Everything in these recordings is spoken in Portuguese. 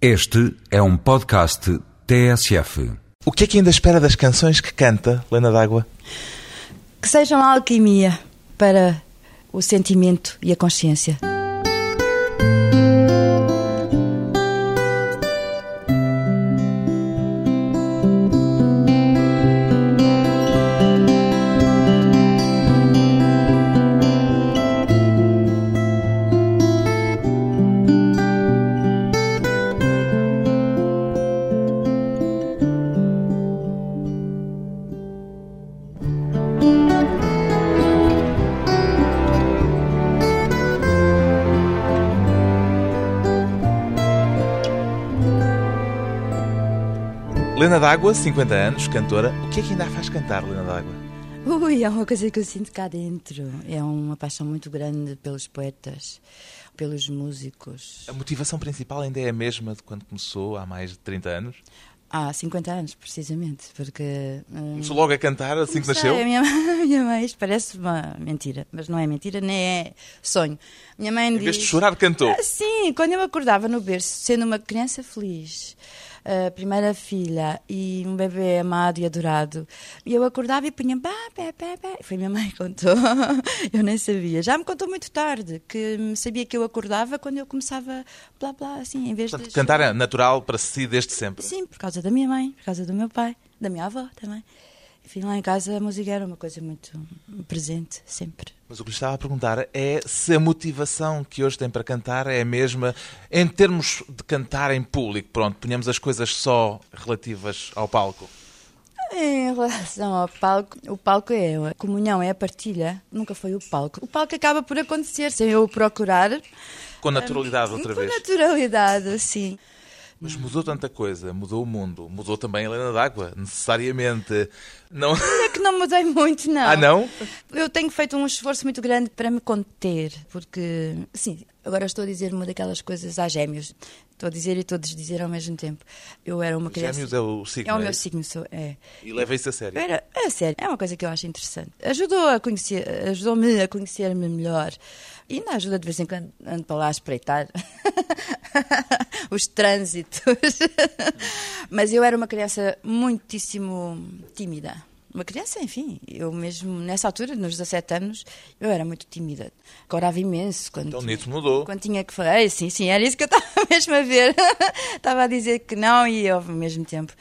Este é um podcast TSF. O que é que ainda espera das canções que canta Lena D'Água? Que sejam uma alquimia para o sentimento e a consciência. Lena D'Água, 50 anos, cantora. O que é que ainda a faz cantar, Lena D'Água? Ui, é uma coisa que eu sinto cá dentro. É uma paixão muito grande pelos poetas, pelos músicos. A motivação principal ainda é a mesma de quando começou, há mais de 30 anos? Há 50 anos, precisamente, porque... hum, Começou logo a cantar assim que nasceu? A minha, a minha mãe, isto parece uma mentira, mas não é mentira, nem é sonho. Minha mãe Em diz... vez de chorar, cantou. Ah, sim, quando eu acordava no berço, sendo uma criança feliz, a primeira filha e um bebê amado e adorado, e eu acordava e punha pá, pé, pé, pé. Foi minha mãe que contou, eu nem sabia. Já me contou muito tarde, que sabia que eu acordava quando eu começava blá blá, assim, em vez Portanto, de. cantar é natural para si desde sempre. Sim, por causa da minha mãe, por causa do meu pai, da minha avó também. Enfim, lá em casa a música era uma coisa muito presente, sempre. Mas o que lhe estava a perguntar é se a motivação que hoje tem para cantar é a mesma em termos de cantar em público. Pronto, ponhamos as coisas só relativas ao palco. Em relação ao palco, o palco é a comunhão, é a partilha, nunca foi o palco. O palco acaba por acontecer sem eu o procurar. Com naturalidade outra Com vez. naturalidade, sim. Mas mudou tanta coisa, mudou o mundo, mudou também a Helena d'Água, necessariamente. Não... É que não mudei muito, não. Ah, não? Eu tenho feito um esforço muito grande para me conter, porque, sim, agora estou a dizer uma daquelas coisas a gêmeos. Estou a dizer e todos dizer ao mesmo tempo. Eu era uma criança. Gêmeos é o signo. É o é meu signo, sou, é. E leva isso a sério. Era, é sério, é uma coisa que eu acho interessante. Ajudou a conhecer, ajudou-me a conhecer-me melhor. E ainda ajuda de vez em quando ando para lá a espreitar os trânsitos. Mas eu era uma criança muitíssimo tímida. Uma criança, enfim, eu mesmo nessa altura, nos 17 anos, eu era muito tímida. Corava imenso quando. Então tinha- mudou. quando tinha que falar, sim, sim, era isso que eu estava mesmo a ver. estava a dizer que não e eu ao mesmo tempo.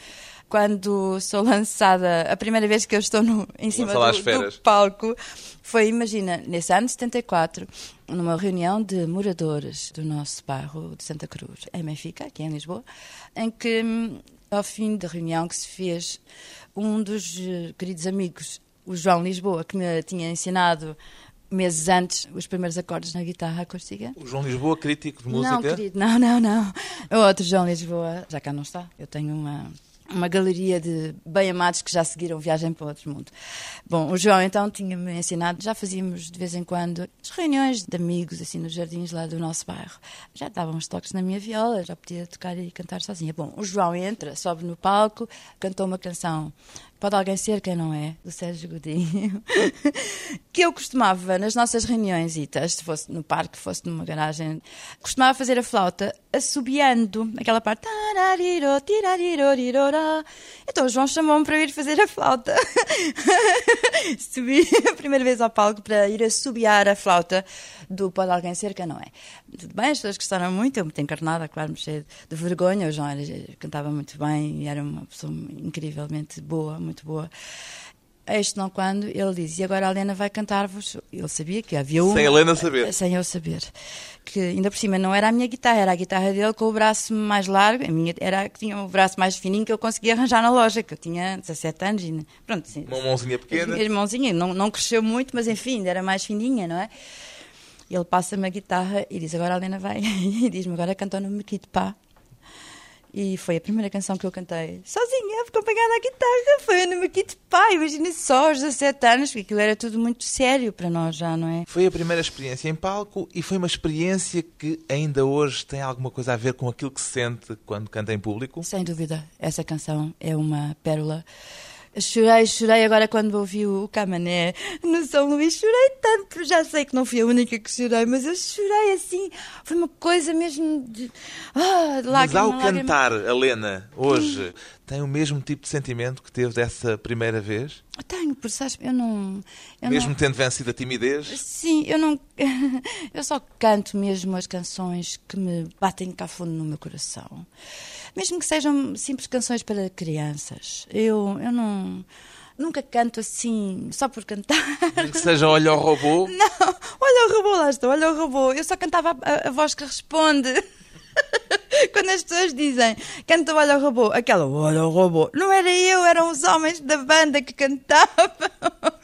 Quando sou lançada, a primeira vez que eu estou no, em cima do, do palco, foi, imagina, nesse ano de 74, numa reunião de moradores do nosso bairro de Santa Cruz, em Benfica, aqui em Lisboa, em que, hum, ao fim da reunião que se fez, um dos eh, queridos amigos, o João Lisboa, que me tinha ensinado meses antes os primeiros acordes na guitarra acústica. O João Lisboa, crítico de música. Não, querido, não, não, não. O outro João Lisboa, já cá não está. Eu tenho uma, uma galeria de bem-amados que já seguiram viagem para outro mundo. Bom, o João então tinha-me ensinado, já fazíamos de vez em quando as reuniões de amigos, assim, nos jardins lá do nosso bairro. Já estavam uns toques na minha viola, já podia tocar e cantar sozinha. Bom, o João entra, sobe no palco, cantou uma canção Pode Alguém Ser Quem Não É, do Sérgio Godinho, que eu costumava, nas nossas reuniões, se fosse no parque, fosse numa garagem, costumava fazer a flauta assobiando, aquela parte. Então o João chamou-me para ir fazer a flauta. Subi a primeira vez ao palco para ir assobiar a flauta do Pode Alguém Ser Quem Não É. Tudo bem, as pessoas gostaram muito, eu muito encarnada, claro, me cheio de vergonha. O João era, cantava muito bem e era uma pessoa incrivelmente boa, muito boa. Este não quando ele diz, e agora a Helena vai cantar-vos. Ele sabia que havia um. Sem a Helena saber. Sem eu saber. Que ainda por cima não era a minha guitarra, era a guitarra dele com o braço mais largo. A minha era a que tinha o braço mais fininho que eu conseguia arranjar na loja, que eu tinha 17 anos e. Pronto, sim. Uma mãozinha pequena. Mãozinhas, não, não cresceu muito, mas enfim, ainda era mais fininha, não é? E ele passa-me a guitarra e diz: Agora a Helena vai. E diz-me: Agora canta no Mequito Pá. E foi a primeira canção que eu cantei sozinha, acompanhada à guitarra. Foi no Mequito Pá. Imagina só aos 17 anos, porque aquilo era tudo muito sério para nós já, não é? Foi a primeira experiência em palco e foi uma experiência que ainda hoje tem alguma coisa a ver com aquilo que se sente quando canta em público. Sem dúvida, essa canção é uma pérola Chorei, chorei agora quando ouvi o Camané no São Luís. Chorei tanto, já sei que não fui a única que chorei, mas eu chorei assim. Foi uma coisa mesmo de. Ah, de Mas ao lágrima, lágrima. cantar, Helena, hoje, tem o mesmo tipo de sentimento que teve dessa primeira vez? Eu tenho, porque sabes, eu não. Eu Mesmo não... tendo vencido a timidez? Sim, eu não. Eu só canto mesmo as canções que me batem cá fundo no meu coração. Mesmo que sejam simples canções para crianças. Eu, eu não. Nunca canto assim, só por cantar. Nem que seja Olha ao Robô? Não, olha o robô, lá estou, olha o robô. Eu só cantava a- a voz que responde. Quando as pessoas dizem canta olha o robô, aquela olha o robô, não era eu, eram os homens da banda que cantavam.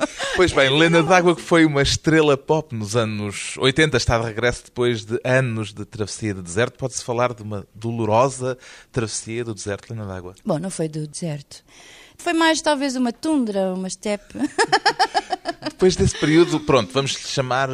Pois bem, Helena D'Água, que foi uma estrela pop nos anos 80, está de regresso depois de anos de travessia de deserto. Pode-se falar de uma dolorosa travessia do deserto, Helena D'Água? Bom, não foi do deserto. Foi mais talvez uma tundra, uma steppe. Depois desse período, pronto, vamos lhe chamar eh,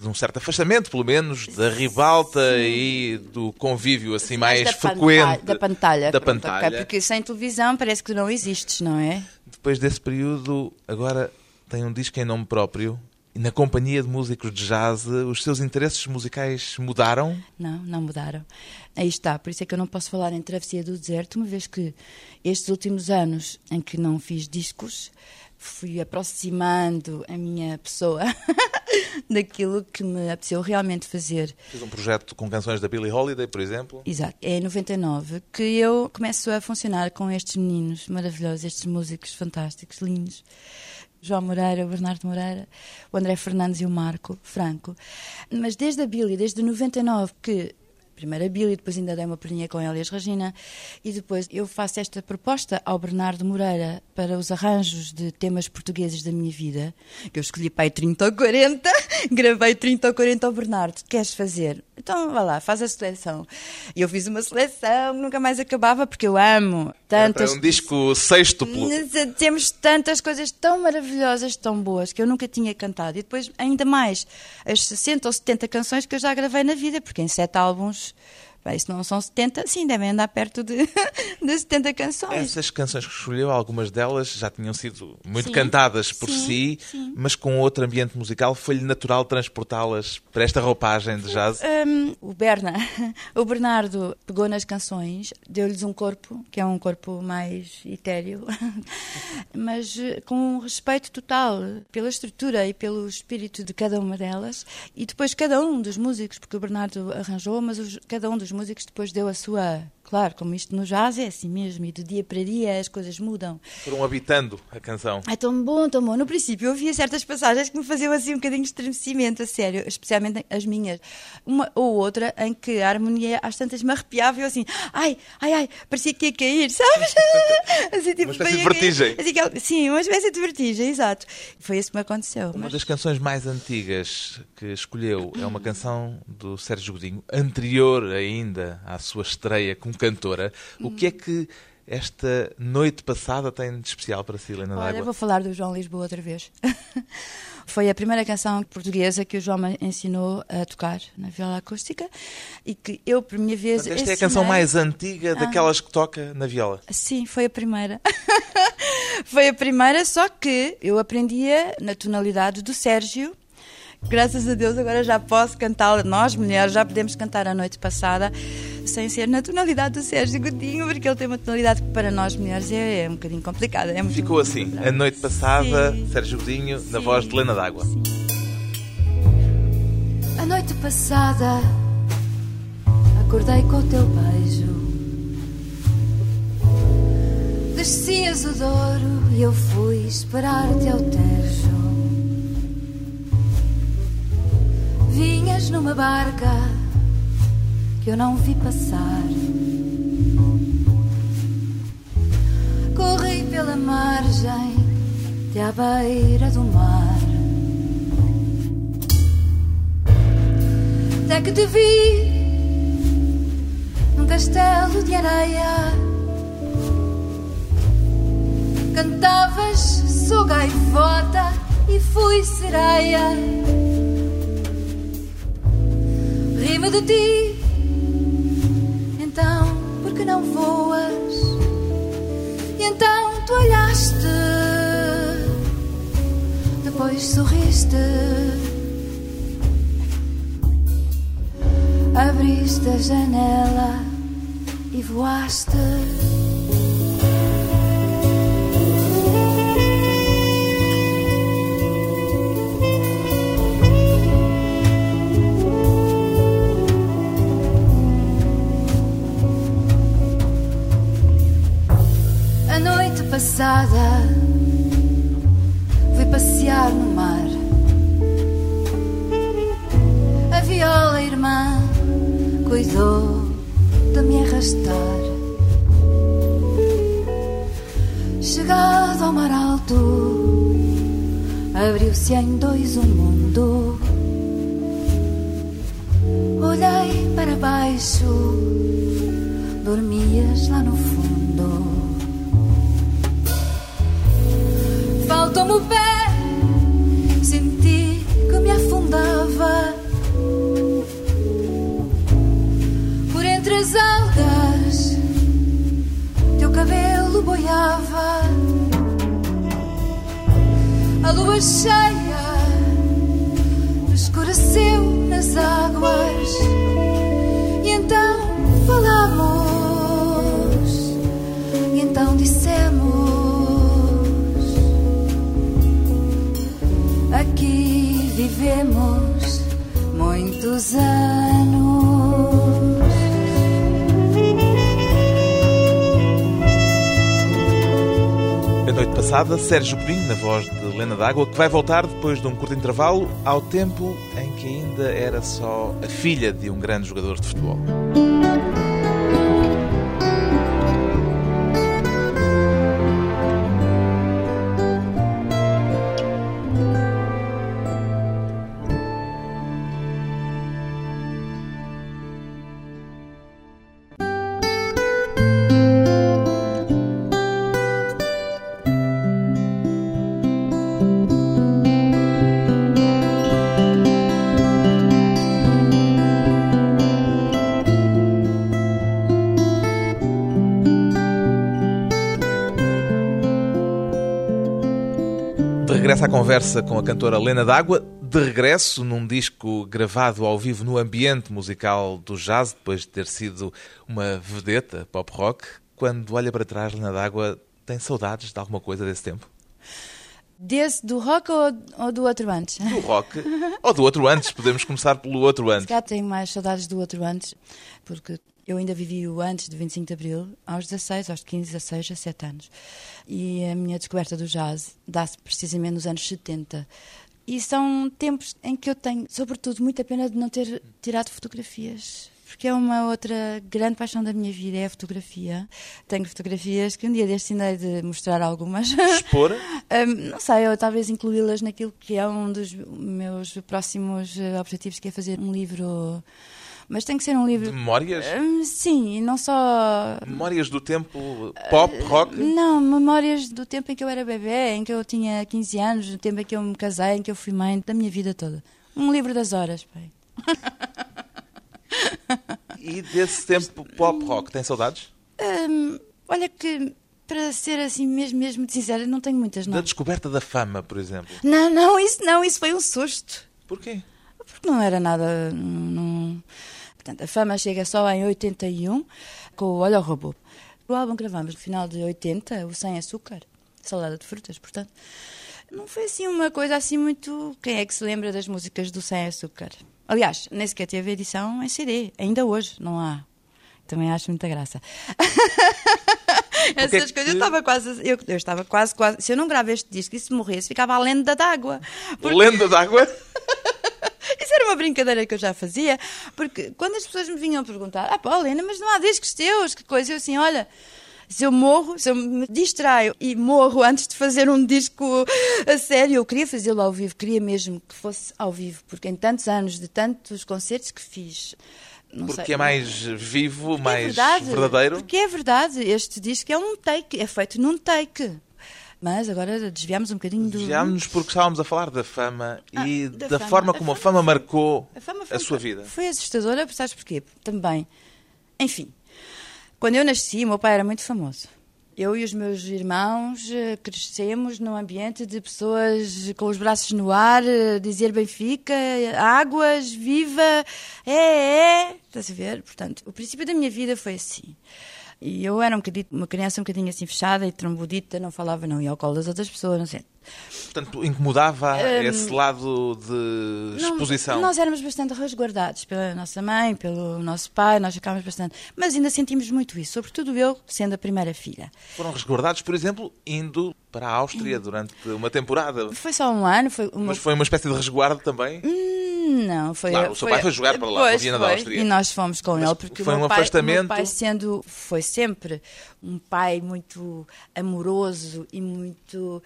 de um certo afastamento, pelo menos, da ribalta e do convívio assim mais da frequente. pantalha- Da pantalha. Da pronto, pantalha. ok, Porque sem televisão parece que não existes, não é? Depois desse período, agora tem um disco em nome próprio. E na companhia de músicos de jazz, os seus interesses musicais mudaram? Não, não mudaram. Aí está, por isso é que eu não posso falar em Travessia do Deserto, uma vez que estes últimos anos em que não fiz discos, fui aproximando a minha pessoa daquilo que me apeteceu realmente fazer. Fiz um projeto com canções da Billie Holiday, por exemplo. Exato. É em 99 que eu começo a funcionar com estes meninos maravilhosos, estes músicos fantásticos, lindos. João Moreira, o Bernardo Moreira, o André Fernandes e o Marco Franco. Mas desde a Billy, desde 99, que primeiro a Billy, depois ainda dei uma perninha com a Elias Regina, e depois eu faço esta proposta ao Bernardo Moreira para os arranjos de temas portugueses da minha vida, que eu escolhi para aí 30 ou 40, gravei 30 ou 40 ao Bernardo, queres fazer? Então vá lá, faz a seleção. E eu fiz uma seleção que nunca mais acabava, porque eu amo tantas... para um disco sextuplo. Temos tantas coisas tão maravilhosas, tão boas, que eu nunca tinha cantado. E depois, ainda mais, as 60 ou 70 canções que eu já gravei na vida, porque em sete álbuns, isso não são 70, sim, devem andar perto de, de 70 canções. Essas canções que escolheu, algumas delas já tinham sido muito Sim, cantadas por sim, si, sim. mas com outro ambiente musical, foi-lhe natural transportá-las para esta roupagem de jazz. Hum, o Berna, o Bernardo pegou nas canções, deu-lhes um corpo, que é um corpo mais etéreo, mas eh, com um respeito total pela estrutura e pelo espírito de cada uma delas. E depois cada um dos músicos, porque o Bernardo arranjou, mas os- cada um dos músicos depois deu a sua. Claro, como isto no jazz é assim mesmo, e de dia para dia as coisas mudam. Foram habitando a canção. É tão bom, tão bom. No princípio eu via certas passagens que me faziam assim um bocadinho de estremecimento, a sério, especialmente as minhas. Uma ou outra em que a harmonia às tantas me arrepiava e eu assim, ai, ai, ai, parecia que ia cair, sabes? assim, tipo, Uma espécie de vertigem. Assim, aquela- sim, uma espécie de vertigem, exato. Foi isso que me aconteceu. Uma mas- das canções mais antigas que escolheu é uma canção do Sérgio Godinho, anterior ainda à sua estreia como cantora. O que é que esta noite passada tem de especial para si, Helena Olha, vou falar do João Lisboa outra vez. Foi a primeira canção portuguesa que o João me ensinou a tocar na viola acústica e que eu, por minha vez. Portanto, esta é a canção ensinei- mais antiga daquelas que toca na viola. Sim, foi a primeira. foi a primeira, só que eu aprendia na tonalidade do Sérgio. Graças a Deus agora já posso cantá-la. Nós, mulheres, já podemos cantar a noite passada sem ser na tonalidade do Sérgio Godinho, porque ele tem uma tonalidade que para nós mulheres é, é um bocadinho complicada. É Ficou assim, a noite passada, Sim. Sérgio Godinho, na voz de Helena D'Água. A noite passada acordei com o teu beijo. Descias o Douro e eu fui esperar-te ao Tejo. Vinhas numa barca eu não vi passar. Corri pela margem até à beira do mar. Até que te vi num castelo de areia. Cantavas, sou gaivota e fui sereia. Rimo de ti, boas. E então tu olhaste, depois sorriste, abriste a janela e voaste. Passada fui passear no mar. A viola irmã cuidou de me arrastar. Chegado ao mar alto, abriu-se em dois o mundo. Olhei para baixo, dormias lá no fundo. Faltou-me o pé, senti que me afundava. Por entre as algas, teu cabelo boiava. A lua cheia escureceu nas águas. Vivemos muitos anos. A noite passada, Sérgio Godinho, na voz de Helena D'Água, que vai voltar depois de um curto intervalo ao tempo em que ainda era só a filha de um grande jogador de futebol. Conversa com a cantora Lena D'Água, de regresso num disco gravado ao vivo no ambiente musical do jazz, depois de ter sido uma vedeta pop rock. Quando olha para trás, Lena D'Água tem saudades de alguma coisa desse tempo? Desse do rock ou, ou do outro antes? Do rock ou do outro antes? Podemos começar pelo outro antes. calhar tenho mais saudades do outro antes, porque eu ainda vivi o antes de 25 de Abril, aos 16, aos 15, 16, 17 anos. E a minha descoberta do jazz dá-se precisamente nos anos 70. E são tempos em que eu tenho, sobretudo, muita pena de não ter tirado fotografias. Porque é uma outra grande paixão da minha vida, é a fotografia. Tenho fotografias que um dia destinei de mostrar algumas. Expor? Hum, não sei, eu talvez incluí-las naquilo que é um dos meus próximos eh, objetivos, que é fazer um livro. Mas tem que ser um De livro. memórias? Hum, sim, e não só. Memórias do tempo pop, rock? Não, memórias do tempo em que eu era bebê, em que eu tinha 15 anos, do tempo em que eu me casei, em que eu fui mãe, da minha vida toda. Um livro das horas, pai. E desse tempo pop rock, tem saudades? Hum, olha que, para ser assim mesmo, mesmo de sincera, não tenho muitas, Da não. descoberta da fama, por exemplo. Não, não, isso não, isso foi um susto. Porquê? Porque não era nada. Não... Portanto, a fama chega só em 81 com o Olha o Robô. O álbum que gravamos no final de 80, o Sem Açúcar, salada de frutas, portanto. Não foi assim uma coisa assim muito. Quem é que se lembra das músicas do Sem Açúcar? Aliás, nem sequer teve edição em CD, ainda hoje não há. Também acho muita graça. Essas que coisas, que- eu estava quase, eu, eu estava quase, quase. Se eu não gravo este disco e se morresse, ficava a lenda d'água. Porque- Lenda d'água? uma brincadeira que eu já fazia, porque quando as pessoas me vinham perguntar, ah, pá, Helena, mas não há discos teus, que coisa, eu assim, olha. Se eu morro, se eu me distraio e morro antes de fazer um disco a sério, eu queria fazê-lo ao vivo, queria mesmo que fosse ao vivo, porque em tantos anos, de tantos concertos que fiz, não Porque sei, é mais vivo, é mais verdade, verdadeiro? Porque é verdade, este disco é um take, é feito num take. Mas agora desviámos um bocadinho do. Desviámos-nos porque estávamos a falar da fama Ah, e da da, fama. forma A como a fama fama foi- marcou A, fama a sua vida. Foi assustadora, sabes porquê? Também. Enfim, quando eu nasci, meu pai era muito famoso. Eu e os meus irmãos eh, crescemos num ambiente de pessoas com os braços no ar, eh, dizer Benfica, águas, viva, é, é. Estás a ver? Portanto, o princípio da minha vida foi assim. E eu era um uma criança um bocadinho assim fechada e trombudita, não falava, não ia ao colo das outras pessoas, não sei. Portanto, incomodava esse lado de Não, exposição. nós éramos bastante resguardados pela nossa mãe, pelo nosso pai, nós ficávamos bastante. Mas ainda sentimos muito isso, sobretudo eu, sendo a primeira filha. Foram resguardados, por exemplo, indo para a Áustria durante uma temporada. Foi só um ano, foi uma. Mas foi uma espécie de resguardo também. Hum, Não, foi. Claro, o seu pai foi jogar para lá, para Pois, Viena da foi, Áustria. E nós fomos com Mas ele, porque foi um pai, afastamento? meu pai sendo, foi sempre um pai muito amoroso e muito.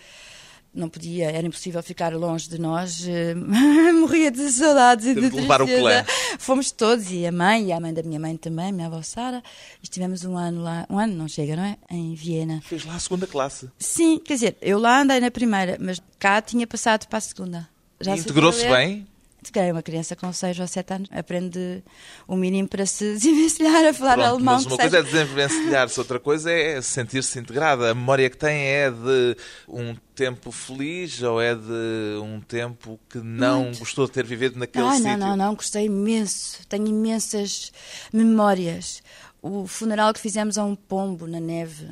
Não podia, era impossível ficar longe de nós. eh, Morria de saudades e de de levar o tristeza. Fomos todos, e a mãe, e a mãe da minha mãe também, minha avó Sara. Estivemos um ano lá, um ano não chega, não é? Em Viena. Fez lá a segunda classe. Sim, quer dizer, eu lá andei na primeira, mas cá tinha passado para a segunda. Integrou-se bem. Calhar uma criança com 6 ou 7 anos aprende o mínimo para se desenvencilhar a falar Pronto, alemão. mas uma coisa é desenvencilhar-se, outra coisa é sentir-se integrada. A memória que tem é de um tempo feliz ou é de um tempo que não Muito. gostou de ter vivido naquele Ah, sítio? não, não, não, gostei imenso. Tenho imensas memórias. O funeral que fizemos a um pombo na neve.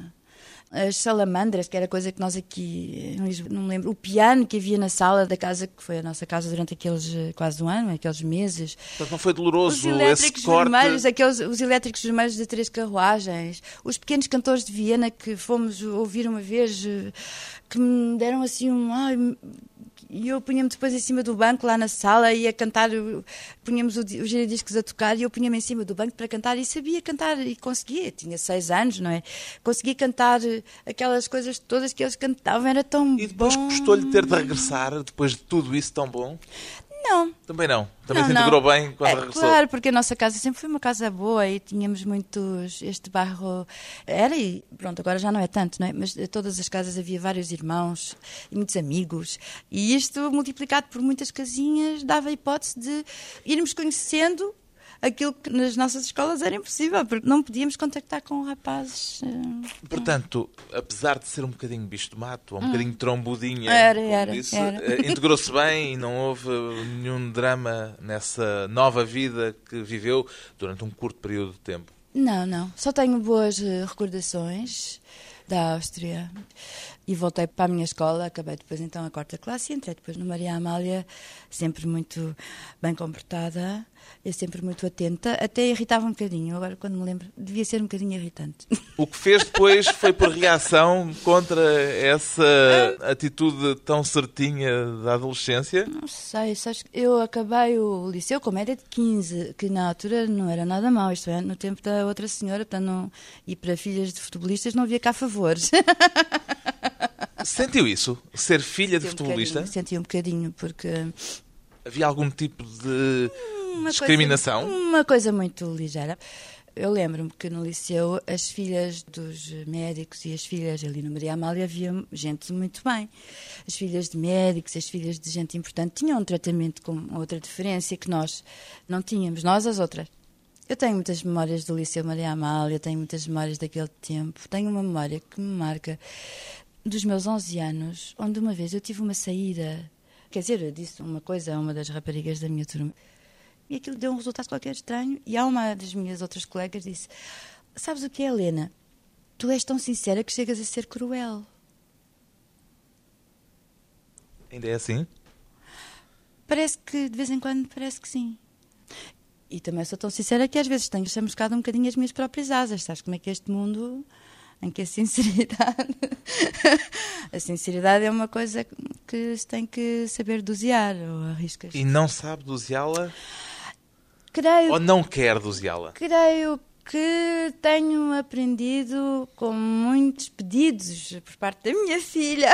As salamandras, que era coisa que nós aqui, não me lembro, o piano que havia na sala da casa, que foi a nossa casa durante aqueles eh, quase um ano, aqueles meses. Portanto, não foi Os doloroso elétricos esse corte. vermelhos, aqueles, os elétricos vermelhos de três carruagens, os pequenos cantores de Viena que fomos ouvir uma vez, eh, que me deram assim um. Ai, e eu punha-me depois em cima do banco lá na sala e ia cantar, punhamos o os giradiscos a tocar e eu punha-me em cima do banco para cantar e sabia cantar e conseguia, tinha seis anos, não é? Conseguia cantar eh, aquelas coisas todas que eles cantavam, era tão E depois bom. custou-lhe ter de regressar, depois de tudo isso tão bom? Não, Também não. Também Não, se não. integrou bem quando É, regressou. Claro, porque a nossa casa sempre foi uma casa boa e tínhamos muitos. Este bairro era e pronto, agora já não é tanto, não é? Mas em todas as casas havia vários irmãos e muitos amigos. E isto, multiplicado por muitas casinhas, dava a hipótese de irmos conhecendo aquilo que nas nossas escolas era impossível, porque não podíamos contactar com rapazes. eh, Portanto, apesar de ser um bocadinho bicho de mato, ou um bocadinho trombudinha, Hum. Era, era, era. eh, integrou-se bem e não houve nenhum drama nessa nova vida que viveu durante um curto período de tempo. Não, não. Só tenho boas eh, recordações da Áustria. E voltei para a minha escola, acabei depois então a quarta classe e entrei depois no Maria Amália, sempre muito bem comportada, e sempre muito atenta, até irritava um bocadinho. Agora, quando me lembro, devia ser um bocadinho irritante. O que fez depois foi por reação contra essa atitude tão certinha da adolescência. Não sei, sabes eu acabei o liceu com média de 15, que na altura não era nada mau, isto é, no tempo da outra senhora, portanto, não, e para filhas de futebolistas não havia cá favores. Sentiu isso? Ser filha de Senti um futebolista? bocadinho, Senti um bocadinho, porque Havia algum tipo de uma discriminação? Coisa, uma coisa muito ligeira. Eu lembro-me que no liceu as filhas dos médicos e as filhas ali no Maria Amália havia gente muito bem. As filhas de médicos, as filhas de gente importante tinham um tratamento com outra diferença que nós não tínhamos, nós as outras. Eu tenho muitas memórias do Liceu Maria Amália, tenho muitas memórias daquele tempo. Tenho uma memória que me marca dos meus 11 anos, onde uma vez eu tive uma saída. Quer dizer, eu disse uma coisa a uma das raparigas da minha turma e aquilo deu um resultado qualquer estranho. E há uma das minhas outras colegas disse: Sabes o que é, Helena? Tu és tão sincera que chegas a ser cruel. Ainda é assim? Parece que, de vez em quando, parece que sim. E também sou tão sincera que às vezes tenho chamuscado um bocadinho as minhas próprias asas. Sabes como é que este mundo em que a sinceridade. a sinceridade é uma coisa que se tem que saber dosear ou arriscas. E não sabe doseá-la Creio ou não quer doseá-la? Creio que tenho aprendido com muitos pedidos por parte da minha filha.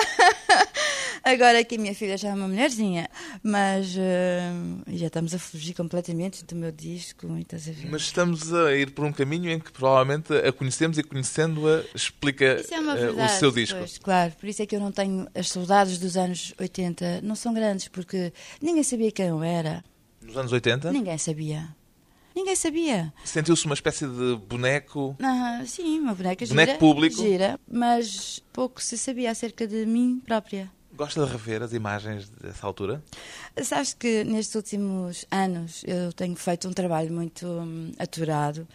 Agora que a minha filha já é uma mulherzinha, mas eh, já estamos a fugir completamente do meu disco. a ver? Mas estamos a ir por um caminho em que provavelmente a conhecemos e conhecendo-a explica é eh, verdade. o seu disco. pois, claro, por isso é que eu não tenho. As saudades dos anos 80 não são grandes, porque ninguém sabia quem eu era. Nos anos 80? Ninguém sabia. Ninguém sabia. Sentiu-se uma espécie de boneco. Ah, sim, uma boneca Boneco gira. público. Gira, mas pouco se sabia acerca de mim própria. Gosta de rever as imagens dessa altura? Sabes que nestes últimos anos eu tenho feito um trabalho muito hum, aturado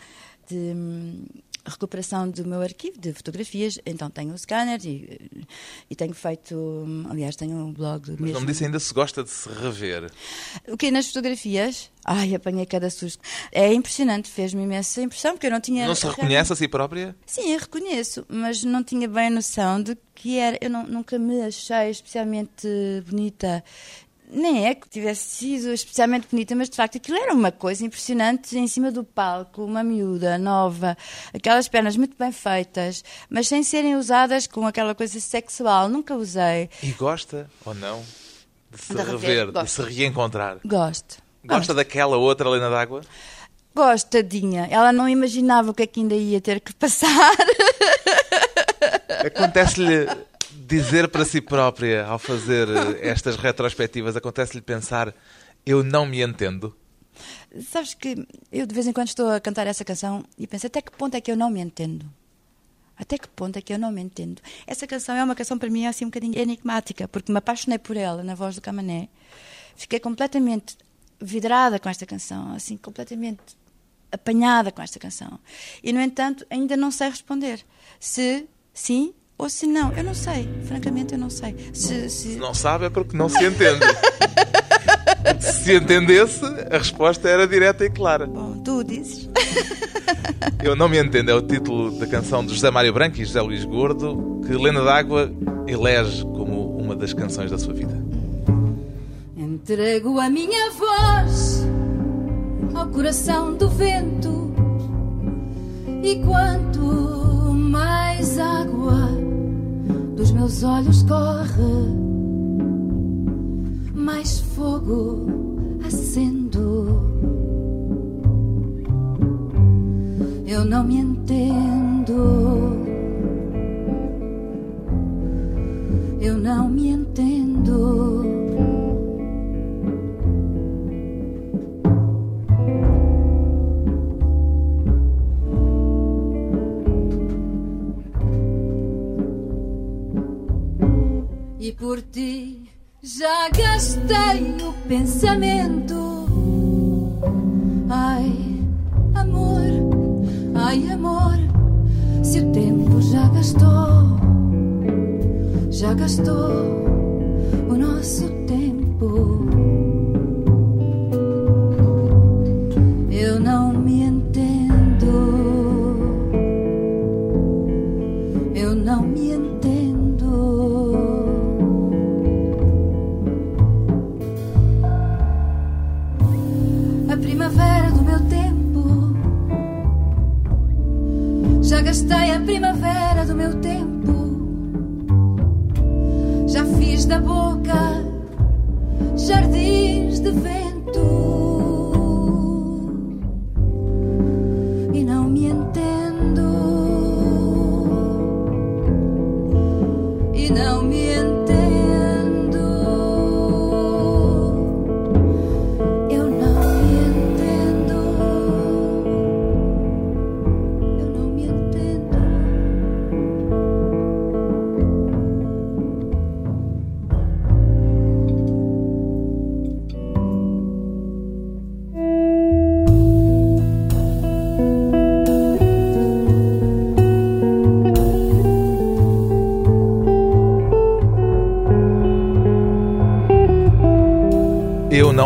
de hum, recuperação do meu arquivo de fotografias. Então tenho o scanner e, e tenho feito, aliás, tenho um blog Mas mesmo. não me disse ainda se gosta de se rever. O que nas fotografias? Ai, apanhei cada susto. É impressionante, fez-me imensa impressão porque eu não tinha. Não se reconhece a si própria? Sim, eu reconheço, mas não tinha bem a noção de que era. Eu não- nunca me achei especialmente bonita. Nem é que tivesse sido especialmente bonita, mas de facto aquilo era uma coisa impressionante em cima do palco, uma miúda nova, aquelas pernas muito bem feitas, mas sem serem usadas com aquela coisa sexual. Nunca usei. E gosta ou não de se De rever, rever, de gosto. se reencontrar? Gosto. Gosta daquela outra Helena d'Água? Gosto, tadinha. Ela não imaginava o que é que ainda ia ter que passar. Acontece-lhe dizer para si própria, ao fazer eh, estas retrospectivas, acontece-lhe pensar: eu não me entendo? Sabes que eu de vez em quando estou a cantar essa canção e penso até que ponto é que eu não me entendo? Até que ponto é que eu não me entendo? Essa canção é uma canção para mim assim um bocadinho enigmática, porque me apaixonei por ela na voz do Camané. Fiquei completamente vidrada com esta canção, assim, completamente apanhada com esta canção. E, no entanto, ainda não sei responder se sim ou se não. Eu não sei, francamente, eu não sei. Se, se- Se não sabe é porque não se entende. Se se entendesse, a resposta era direta e clara. Bom, tu dizes. Eu não me entendo, é o título da canção de José Mário Branco e José Luís Gordo, que Helena d'Água elege como uma das canções da sua vida. Entrego a minha voz ao coração do vento e quanto mais água dos meus olhos corre, mais fogo acendo. Eu não me entendo. Por ti já gastei o pensamento. Ai, amor, ai, amor, se o tempo já gastou, já gastou o nosso tempo. Já gastei a primavera do meu tempo. Já fiz da boca jardins de vento.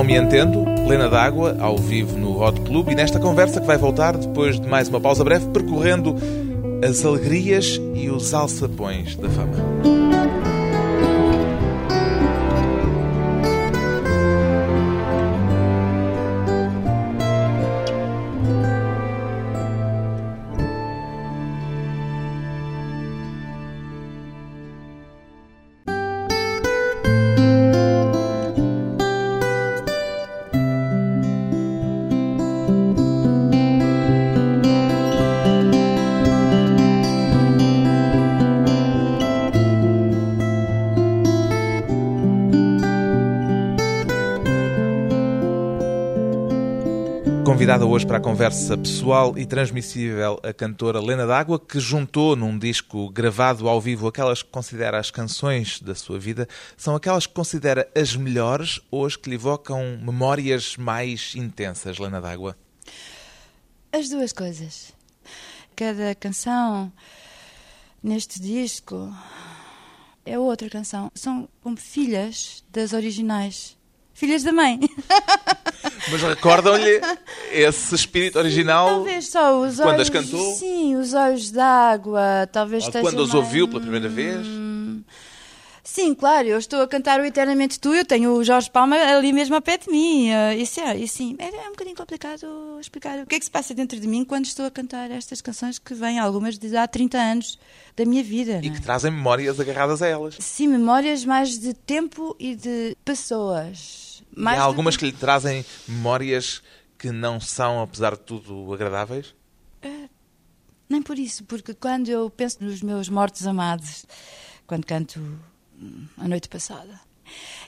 Me entendo, Helena d'Água, ao vivo no Hot Club, e nesta conversa que vai voltar depois de mais uma pausa breve, percorrendo as alegrias e os alçapões da fama. Convidada hoje para a conversa pessoal e transmissível a cantora Lena D'Água, que juntou num disco gravado ao vivo aquelas que considera as canções da sua vida. São aquelas que considera as melhores ou as que lhe evocam memórias mais intensas, Lena D'Água? As duas coisas. Cada canção neste disco é outra canção. São como filhas das originais. Filhas da mãe. Mas recordam-lhe esse espírito original Talvez só os quando olhos. as cantou? Sim, os olhos d'água. Talvez Ou quando mais- ouviu pela primeira vez? Sim, claro, eu estou a cantar o Eternamente Tu, eu tenho o Jorge Palma ali mesmo ao pé de mim. eh, Isso é, e sim, é, um bocadinho complicado explicar o que é que se passa dentro de mim quando estou a cantar estas canções que vêm, algumas de há 30 anos da minha vida. E é? que trazem memórias agarradas a elas. Sim, memórias mais de tempo e de pessoas. E Mais há do algumas que lhe trazem memórias que não são, apesar de tudo, agradáveis? Nem por isso, porque quando eu penso nos meus mortos amados, quando canto hum, a noite passada,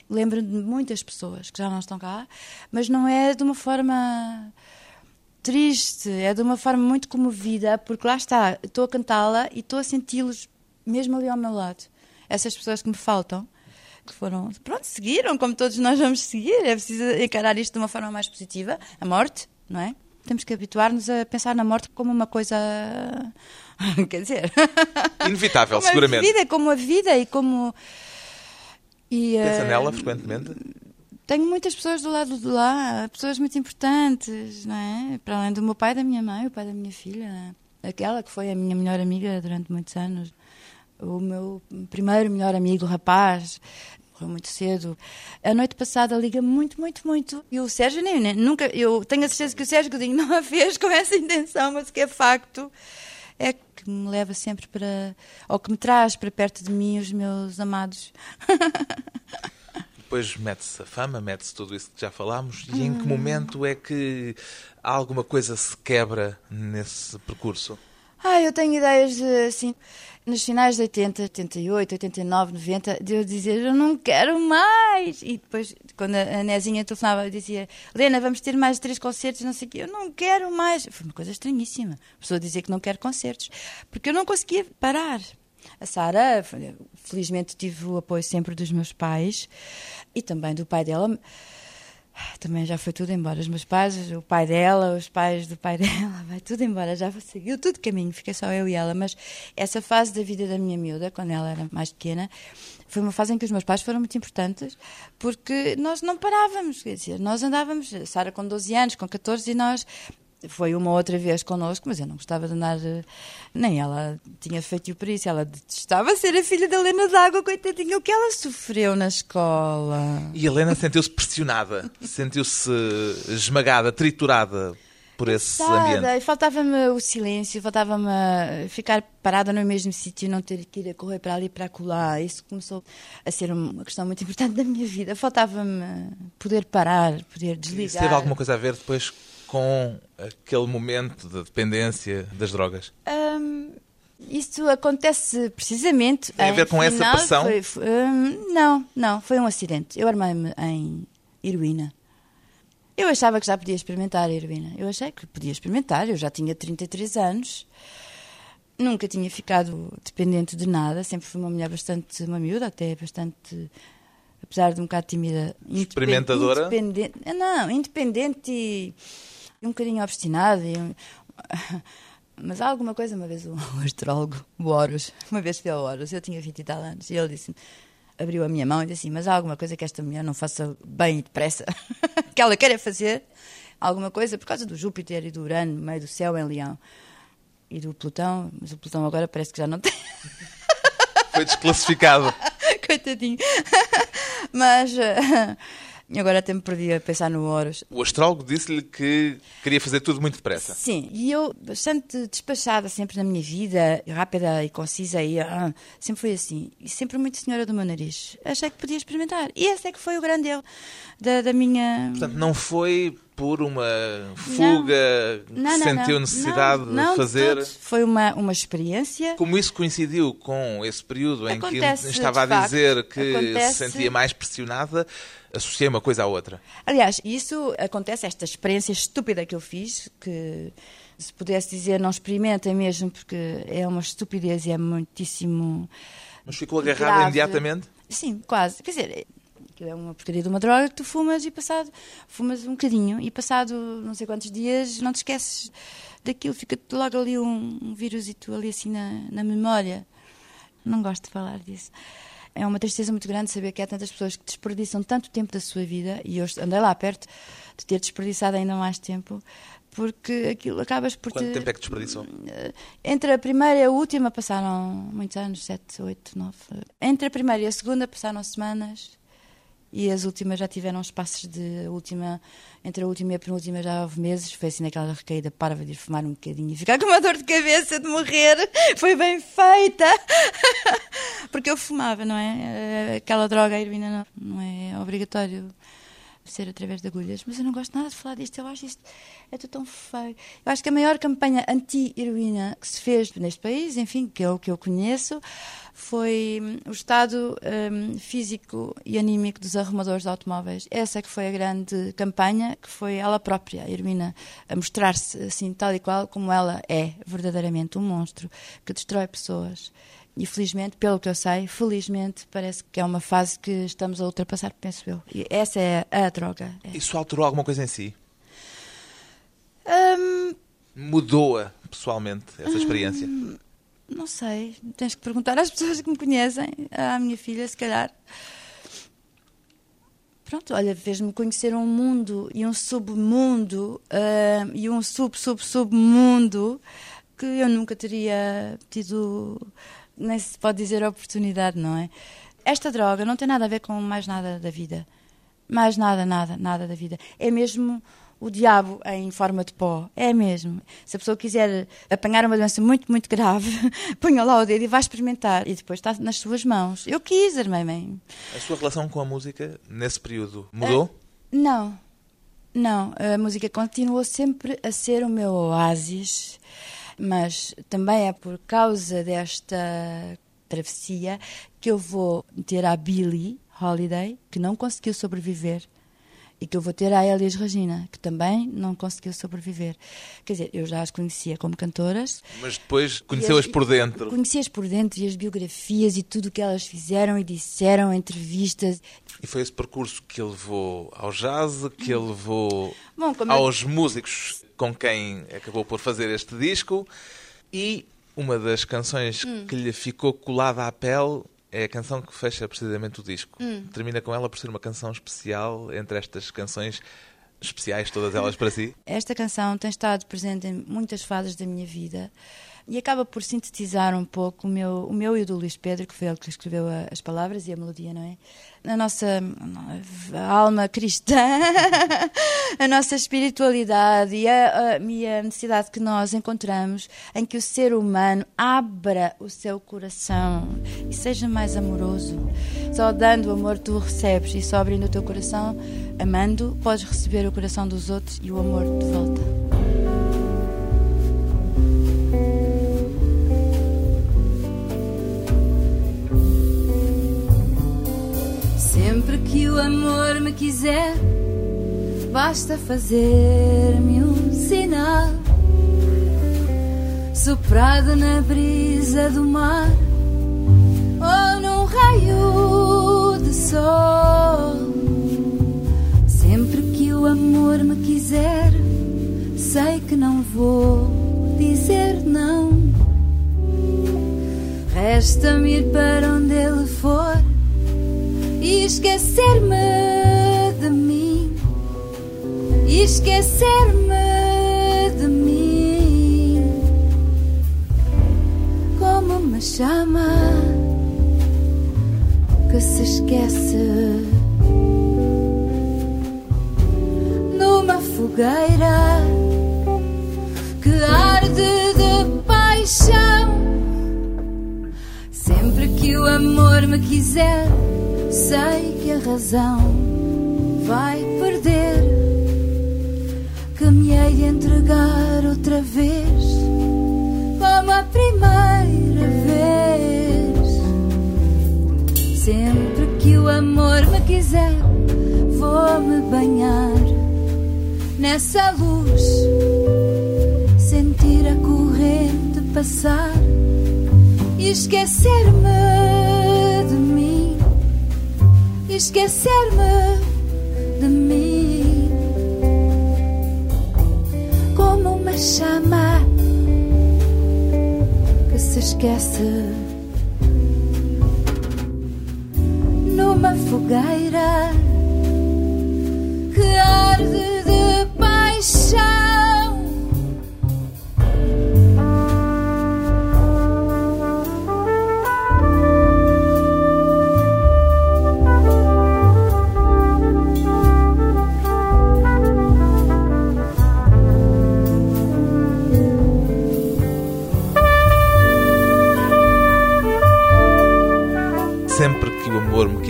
lembro-me de muitas pessoas que já não estão cá, mas não é de uma forma triste, é de uma forma muito comovida, porque lá está, estou a cantá-la e estou a senti-los mesmo ali ao meu lado. Essas pessoas que me faltam, que foram, pronto, seguiram, como todos nós vamos seguir, é preciso encarar isto de uma forma mais positiva, a morte, não é? Temos que habituar-nos a pensar na morte como uma coisa. Quer dizer. Inevitável, como seguramente. A vida, como a vida e como. E, Pensa eh, nela frequentemente? tenho muitas pessoas do lado de lá, pessoas muito importantes, não é? Para além do meu pai da minha mãe, o pai da minha filha, aquela que foi a minha melhor amiga durante muitos anos, o meu primeiro melhor amigo, rapaz, morreu muito cedo. A noite passada liga muito, muito, muito. E o Sérgio nem, nem- nunca, eu tenho a certeza que o Sérgio Godinho não a fez com essa intenção, mas o que é facto é que me leva sempre para, ou que me traz para perto de mim os meus amados. Depois mete-se a fama, mete-se tudo isso que já falámos. E em que Hum. momento é que alguma coisa se quebra nesse percurso? Ah, eu tenho ideias de, assim, nos finais de 80, 88, 89, 90, de eu dizer, eu não quero mais. E depois, quando a Nezinha telefonava, eu dizia, Lena, vamos ter mais três concertos, não sei o quê, eu não quero mais. Foi uma coisa estranhíssima. A pessoa que não quer concertos, porque eu não conseguia parar. A Sara, felizmente, tive o apoio sempre dos meus pais e também do pai dela. Também já foi tudo embora. Os meus pais, o pai dela, os pais do pai dela, vai tudo embora. Já seguiu tudo caminho, fiquei só eu e ela. Mas essa fase da vida da minha miúda, quando ela era mais pequena, foi uma fase em que os meus pais foram muito importantes, porque nós não parávamos. Quer dizer, nós andávamos, Sara com 12 anos, com 14, e nós. Foi uma outra vez connosco, mas eu não gostava de andar. eh, Nem ela tinha feito por isso. Ela detestava ser a filha da Helena d'Água, coitadinha, o que ela sofreu na escola. E a Helena sentiu-se pressionada, sentiu-se esmagada, triturada por esse ambiente. faltava-me o silêncio, faltava-me eh, ficar parada no mesmo sítio, não ter que ir a correr para ali e para colar. Isso começou a ser uma questão muito importante da minha vida. Faltava-me poder parar, poder Isso desligar. teve alguma coisa a ver depois com aquele momento da dependência das drogas? Hum, isso acontece precisamente. Tem a ver com essa pressão? foi- foi- hum, não, não, foi um acidente. Eu armei-me em heroína. Eu achava que já podia experimentar a heroína. Eu achei que podia experimentar. Eu já tinha 33 anos. Nunca tinha ficado dependente de nada. Sempre fui uma mulher bastante, uma miúda, até bastante, apesar de um bocado tímida. Experimentadora? Independente, não, independente e um bocadinho obstinada. e um- mas há alguma coisa, uma vez o, o astrólogo, o Horus, uma vez fui ao Horus, eu tinha 20 e tal anos, e ele disse abriu a minha mão e disse assim, mas há alguma coisa que esta mulher não faça bem e depressa, que ela quer é fazer, alguma coisa, por causa do Júpiter e do Urano, no meio do céu em Leão, e do Plutão, mas o Plutão agora parece que já não tem, Foi desclassificado. coitadinho, mas eh, agora até me perdi a pensar no Horus. O astrólogo disse-lhe que queria fazer tudo muito depressa. Sim, e eu, bastante despachada sempre na minha vida, rápida e concisa, e ah, sempre foi assim. E sempre muito senhora do meu nariz. Achei que podia experimentar. E esse é que foi o grande erro da, da minha. Portanto, não foi por uma fuga Não, que não, sentiu não. necessidade Não, não de fazer? Foi uma, uma experiência. Como isso coincidiu com esse período em Acontece, que estava a dizer facto. que Acontece. se sentia mais pressionada, associei uma coisa à outra. Aliás, isso acontece, esta experiência estúpida que eu fiz, que se pudesse dizer não experimentem mesmo, porque é uma estupidez e é muitíssimo. Mas ficou agarrada grave. imediatamente? Sim, quase. Quer dizer, é uma porcaria de uma droga que tu fumas e passado, fumas um bocadinho e passado não sei quantos dias não te esqueces daquilo, fica-te logo ali um, um vírusito ali assim na, na memória. Não gosto de falar disso. É uma tristeza muito grande saber que há tantas pessoas que desperdiçam tanto tempo da sua vida e eu andei lá perto de ter desperdiçado ainda mais tempo porque aquilo acabas por Quanto te... tempo é que desperdiçou? Entre a primeira e a última passaram muitos anos, sete, oito, nove. Entre a primeira e a segunda passaram semanas e as últimas já tiveram espaços de última, entre a última e a penúltima já houve meses. Foi assim naquela recaída parva de ir fumar um bocadinho e ficar com uma dor de cabeça de morrer. Foi bem feita! Porque eu fumava, não é? Aquela droga, a heroína, não, não é obrigatório ser através de agulhas, mas eu não gosto nada de falar disto, eu acho isto é tudo tão feio. Eu acho que a maior campanha anti-heroína que se fez neste país, enfim, que é o que eu conheço, foi hum, o estado hum, físico e anímico dos arrumadores de automóveis. Essa que foi a grande campanha, que foi ela própria, a heroína, a mostrar-se assim, tal e qual como ela é, verdadeiramente um monstro que destrói pessoas. E felizmente, pelo que eu sei, felizmente parece que é uma fase que estamos a ultrapassar, penso eu. E essa é a droga. É. Isso alterou alguma coisa em si? Hum, Mudou-a pessoalmente essa experiência? não sei, tens que perguntar às pessoas que me conhecem, à minha filha, se calhar. Pronto, olha, fez-me conhecer um mundo e um submundo hum, e um sub-sub-submundo que eu nunca teria tido, nem se pode dizer oportunidade, não é? Esta droga não tem nada a ver com mais nada da vida. Mais nada, nada, nada da vida. É mesmo o diabo em forma de pó. É mesmo. Se a pessoa quiser apanhar uma doença muito, muito grave, ponha lá o dedo e vai experimentar. E depois está nas suas mãos. Eu quis, irmã mãe. A sua relação com a música, nesse período, mudou? Não, não. A música continuou sempre a ser o meu oásis, mas também é por causa desta travessia que eu vou ter a Billie Holiday, que não conseguiu sobreviver, e que eu vou ter a Elis Regina, que também não conseguiu sobreviver. Quer dizer, eu já as conhecia como cantoras. Mas depois conheceu-as as- por dentro. Conheci-as por dentro e as biografias e tudo o que elas fizeram e disseram, entrevistas. E foi esse percurso que ele levou ao jazz, que ele levou Bom, eu- aos músicos com quem acabou por fazer este disco. E uma das canções Hum. que lhe ficou colada à pele é a canção que fecha precisamente o disco. Hum. Termina com ela por ser uma canção especial entre estas canções especiais, todas elas para si. Esta canção tem estado presente em muitas fases da minha vida e acaba por sintetizar um pouco o meu, o meu e o do Luís Pedro, que foi ele que escreveu a- as palavras e a melodia, não é? A nossa alma cristã, a nossa espiritualidade e a, a- e a necessidade que nós encontramos em que o ser humano abra o seu coração e seja mais amoroso. Só dando amor tu recebes e só abrindo o teu coração, amando, podes receber o coração dos outros e o amor de volta. Sempre que o amor me quiser, basta fazer-me um sinal. Soprado na brisa do mar ou num raio de sol. Sempre que o amor me quiser, sei que não vou dizer não. Resta-me ir para onde ele for e esquecer-me de mim, e esquecer-me de mim, como uma chama que se esquece. Numa fogueira que arde de paixão. Sempre que o amor me quiser, sei que a razão vai perder. hei de entregar outra vez, como a primeira vez. Sempre que o amor me quiser, vou-me banhar nessa luz, sentir a corrente passar e esquecer-me de mim, esquecer-me de mim, como uma chama que se esquece. Numa fogueira que arde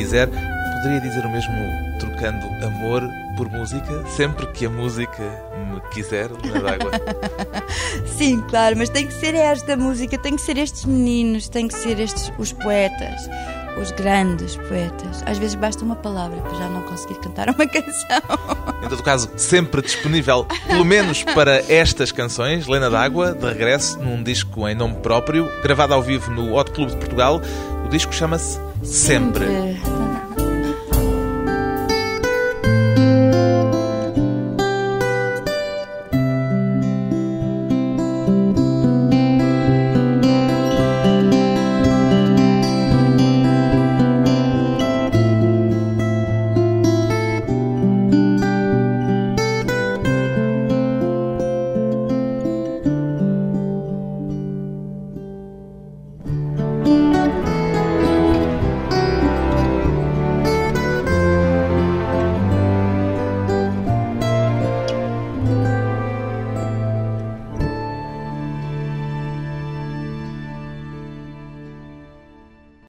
quiser, poderia dizer o mesmo trocando amor por música? Sempre que a música me quiser, Lena d'Água. Sim, claro, mas tem que ser esta música, tem que ser estes meninos, tem que ser estes os poetas, os grandes poetas. Às vezes basta uma palavra para já não conseguir cantar uma canção. Em todo caso, sempre disponível, pelo menos para estas canções, Lena d'Água, de regresso num disco em nome próprio, gravado ao vivo no Hot Club de Portugal. O disco chama-se Sempre. Sempre.